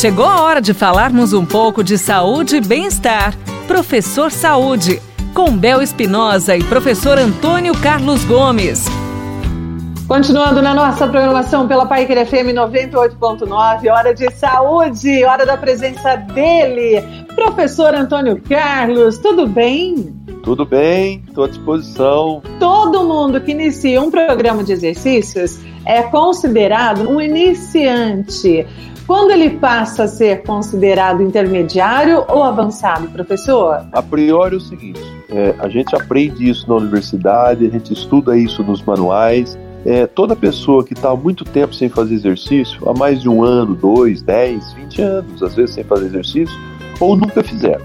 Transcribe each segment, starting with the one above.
Chegou a hora de falarmos um pouco de saúde e bem-estar. Professor Saúde, com Bel Espinosa e professor Antônio Carlos Gomes. Continuando na nossa programação pela Paiquer FM 98.9, hora de saúde, hora da presença dele, professor Antônio Carlos, tudo bem? Tudo bem, estou à disposição. Todo mundo que inicia um programa de exercícios é considerado um iniciante. Quando ele passa a ser considerado intermediário ou avançado, professor? A priori é o seguinte: é, a gente aprende isso na universidade, a gente estuda isso nos manuais. É, toda pessoa que está há muito tempo sem fazer exercício, há mais de um ano, dois, dez, vinte anos, às vezes sem fazer exercício, ou nunca fizeram.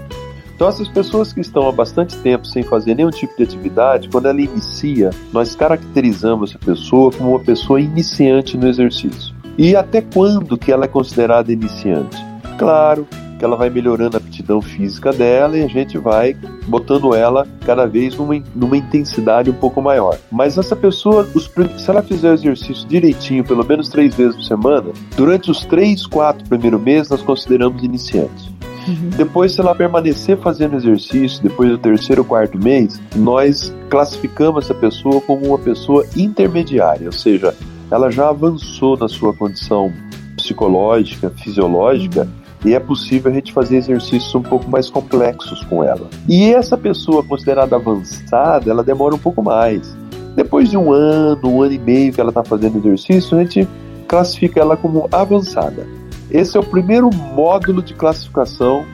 Então, essas pessoas que estão há bastante tempo sem fazer nenhum tipo de atividade, quando ela inicia, nós caracterizamos essa pessoa como uma pessoa iniciante no exercício. E até quando que ela é considerada iniciante? Claro que ela vai melhorando a aptidão física dela e a gente vai botando ela cada vez numa, numa intensidade um pouco maior. Mas essa pessoa, os, se ela fizer o exercício direitinho, pelo menos três vezes por semana, durante os três, quatro primeiros meses, nós consideramos iniciante. Uhum. Depois, se ela permanecer fazendo exercício, depois do terceiro ou quarto mês, nós classificamos essa pessoa como uma pessoa intermediária, ou seja, ela já avançou na sua condição psicológica, fisiológica, e é possível a gente fazer exercícios um pouco mais complexos com ela. E essa pessoa considerada avançada, ela demora um pouco mais. Depois de um ano, um ano e meio que ela está fazendo exercício, a gente classifica ela como avançada. Esse é o primeiro módulo de classificação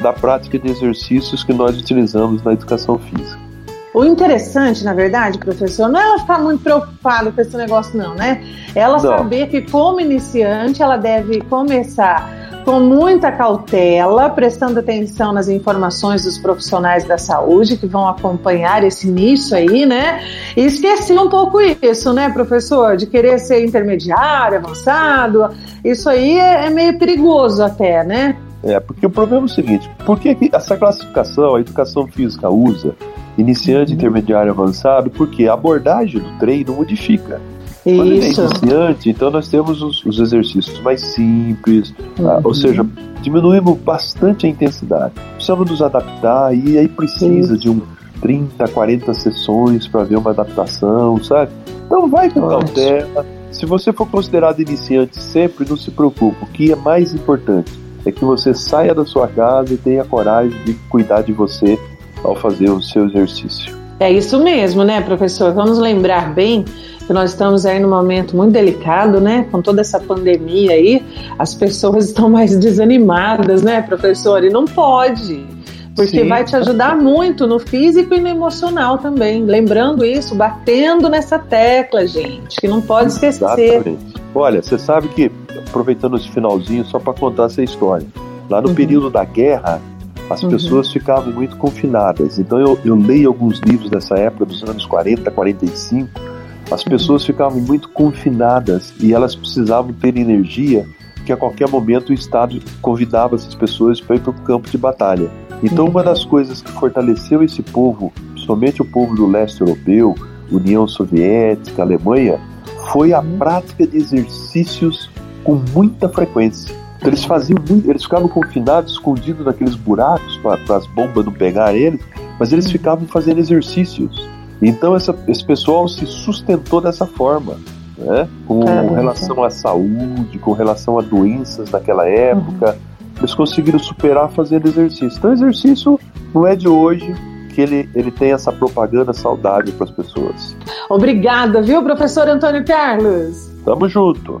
da prática de exercícios que nós utilizamos na educação física. O interessante, na verdade, professor, não é ela ficar muito preocupada com esse negócio, não, né? Ela não. saber que, como iniciante, ela deve começar com muita cautela, prestando atenção nas informações dos profissionais da saúde que vão acompanhar esse início aí, né? E esqueci um pouco isso, né, professor? De querer ser intermediário, avançado. Isso aí é, é meio perigoso até, né? É, porque o problema é o seguinte: por que essa classificação a educação física usa iniciante, uhum. intermediário, avançado? Porque a abordagem do treino modifica. Quando ele é iniciante, então nós temos os, os exercícios mais simples, uhum. ah, ou uhum. seja, diminuímos bastante a intensidade. Precisamos nos adaptar e aí precisa Sim. de um 30, 40 sessões para ver uma adaptação, sabe? Então vai com cautela. Se você for considerado iniciante sempre, não se preocupe. O que é mais importante é que você saia da sua casa e tenha coragem de cuidar de você ao fazer o seu exercício. É isso mesmo, né, professor? Vamos lembrar bem que nós estamos aí num momento muito delicado, né? Com toda essa pandemia aí, as pessoas estão mais desanimadas, né, professor? E não pode. Porque Sim. vai te ajudar muito no físico e no emocional também. Lembrando isso, batendo nessa tecla, gente, que não pode esquecer. Exatamente. Olha, você sabe que, aproveitando esse finalzinho, só para contar essa história, lá no uhum. período da guerra, as uhum. pessoas ficavam muito confinadas. Então eu, eu leio alguns livros dessa época, dos anos 40, 45, as pessoas ficavam muito confinadas e elas precisavam ter energia que a qualquer momento o Estado convidava essas pessoas para ir para o campo de batalha. Então, uma das coisas que fortaleceu esse povo, principalmente o povo do leste europeu, União Soviética, Alemanha, foi a prática de exercícios com muita frequência. Então, eles faziam muito, eles ficavam confinados, escondidos naqueles buracos para as bombas não pegar eles, mas eles ficavam fazendo exercícios. Então essa, esse pessoal se sustentou dessa forma, né? com Caramba. relação à saúde, com relação a doenças daquela época. Uhum. Eles conseguiram superar fazendo exercício. Então, exercício não é de hoje, que ele, ele tem essa propaganda saudável para as pessoas. Obrigada, viu, professor Antônio Carlos? Tamo junto.